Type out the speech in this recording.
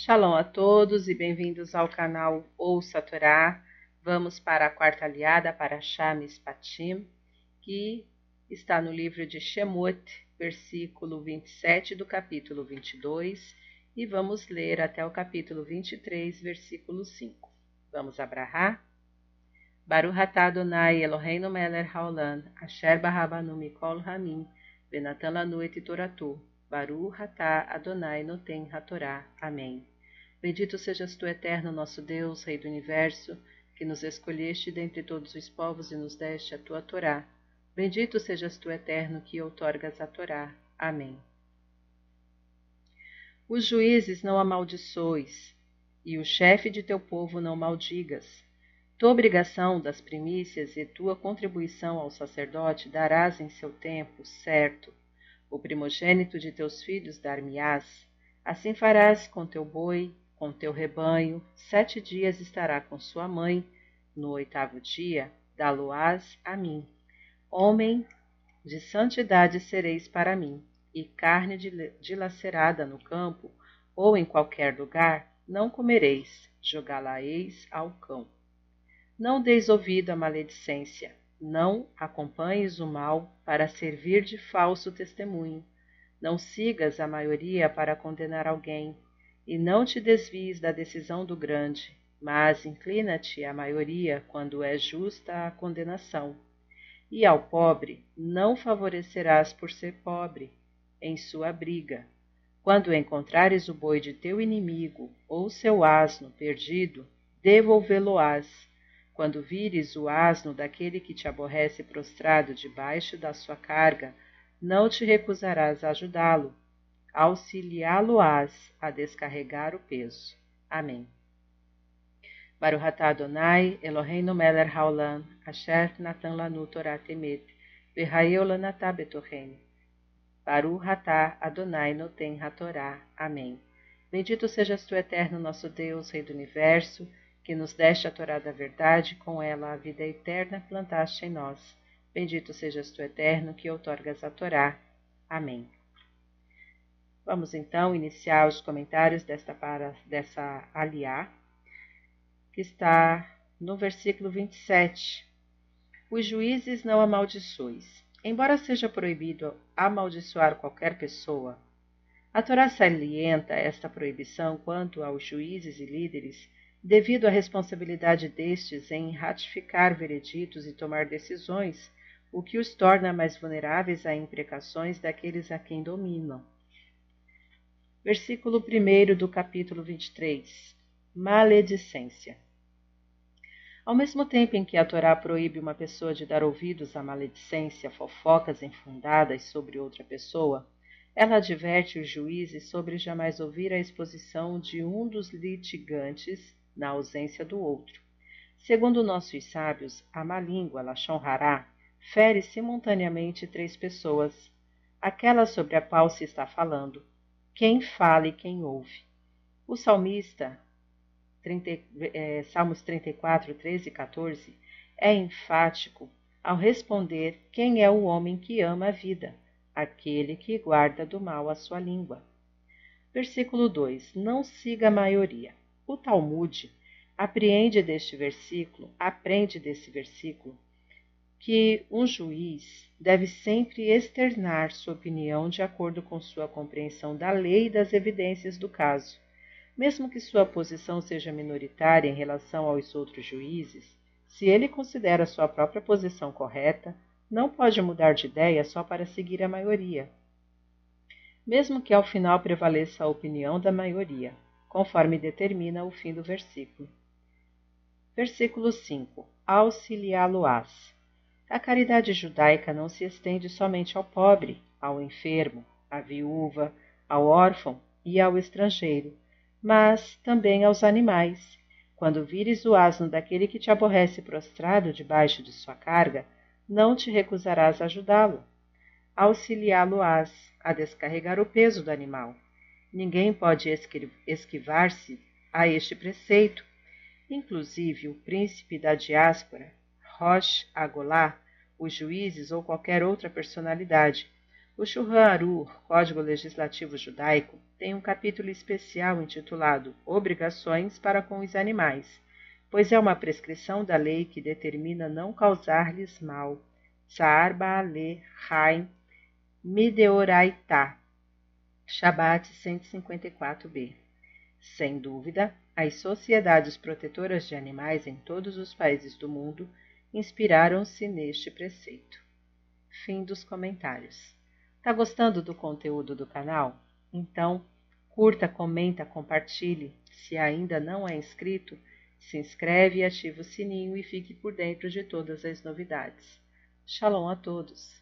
Shalom a todos e bem-vindos ao canal Ouça a Torá. Vamos para a quarta aliada para Shamis Patim, que está no livro de Shemot, versículo 27 do capítulo 22, e vamos ler até o capítulo 23, versículo 5. Vamos abrahar? Baruch atah Adonai Eloheinu melech haolam, asher barabanu mikol hamim, venatan lanu et toratu, Baruch atah Adonai noten hatorá. Amém. Bendito sejas tu, eterno nosso Deus, Rei do Universo, que nos escolheste dentre todos os povos e nos deste a tua Torá. Bendito sejas tu, eterno, que outorgas a Torá. Amém. Os juízes não amaldiçoes, e o chefe de teu povo não maldigas. Tua obrigação das primícias e tua contribuição ao sacerdote darás em seu tempo, certo. O primogênito de teus filhos dar-me-ás. Assim farás com teu boi, com teu rebanho, sete dias estará com sua mãe, no oitavo dia dá-lo-ás a mim. Homem de santidade sereis para mim, e carne dilacerada no campo, ou em qualquer lugar, não comereis, jogá-la-eis ao cão. Não deis ouvido à maledicência, não acompanhes o mal para servir de falso testemunho. Não sigas a maioria para condenar alguém, e não te desvies da decisão do grande, mas inclina-te à maioria quando é justa a condenação. E ao pobre não favorecerás por ser pobre em sua briga. Quando encontrares o boi de teu inimigo ou seu asno perdido, devolvê-lo-ás. Quando vires o asno daquele que te aborrece prostrado debaixo da sua carga, não te recusarás a ajudá-lo, auxiliá-lo-ás a descarregar o peso. Amém. Baruch atah Adonai, Eloheinu melech haolam, asher natan lanu Torah temet, v'hayeu lanatah betorrenu. Baruch atah Adonai noten hatorá. Amém. Bendito sejas tu, eterno nosso Deus, Rei do Universo, que nos deste a Torá da verdade, com ela a vida eterna plantaste em nós. Bendito sejas tu, eterno, que outorgas a Torá. Amém. Vamos então iniciar os comentários desta, para, dessa aliá, que está no versículo 27. Os juízes não amaldiçoes. Embora seja proibido amaldiçoar qualquer pessoa, a Torá salienta esta proibição quanto aos juízes e líderes, devido à responsabilidade destes em ratificar vereditos e tomar decisões, o que os torna mais vulneráveis a imprecações daqueles a quem dominam. Versículo 1 do capítulo 23. Maledicência. Ao mesmo tempo em que a Torá proíbe uma pessoa de dar ouvidos à maledicência, fofocas infundadas sobre outra pessoa, ela adverte os juízes sobre jamais ouvir a exposição de um dos litigantes na ausência do outro. Segundo nossos sábios, a má língua, Lachon Hará, fere simultaneamente três pessoas, aquela sobre a qual se está falando, quem fala e quem ouve. O salmista, 30, é, Salmos 34, 13 e 14, é enfático ao responder quem é o homem que ama a vida, aquele que guarda do mal a sua língua. Versículo 2: Não siga a maioria. O Talmud apreende deste versículo, aprende desse versículo, que um juiz deve sempre externar sua opinião de acordo com sua compreensão da lei e das evidências do caso. Mesmo que sua posição seja minoritária em relação aos outros juízes, se ele considera sua própria posição correta, não pode mudar de ideia só para seguir a maioria. Mesmo que ao final prevaleça a opinião da maioria, conforme determina o fim do versículo. Versículo 5: Auxiliá-lo-ás. A caridade judaica não se estende somente ao pobre, ao enfermo, à viúva, ao órfão e ao estrangeiro, mas também aos animais. Quando vires o asno daquele que te aborrece prostrado debaixo de sua carga, não te recusarás a ajudá-lo. Auxiliá-lo-ás a descarregar o peso do animal. Ninguém pode esquivar-se a este preceito. Inclusive o príncipe da diáspora, Rosh Agolá, os juízes ou qualquer outra personalidade, O Shulchan Aruch, Código Legislativo Judaico, tem um capítulo especial intitulado Obrigações para com os animais, pois é uma prescrição da lei que determina não causar-lhes mal. Saar Baale Haim Mideoraitá, Shabat 154b. Sem dúvida, as sociedades protetoras de animais em todos os países do mundo inspiraram-se neste preceito. Fim dos comentários. Tá gostando do conteúdo do canal? Então, curta, comenta, compartilhe. Se ainda não é inscrito, se inscreve e ativa o sininho e fique por dentro de todas as novidades. Shalom a todos!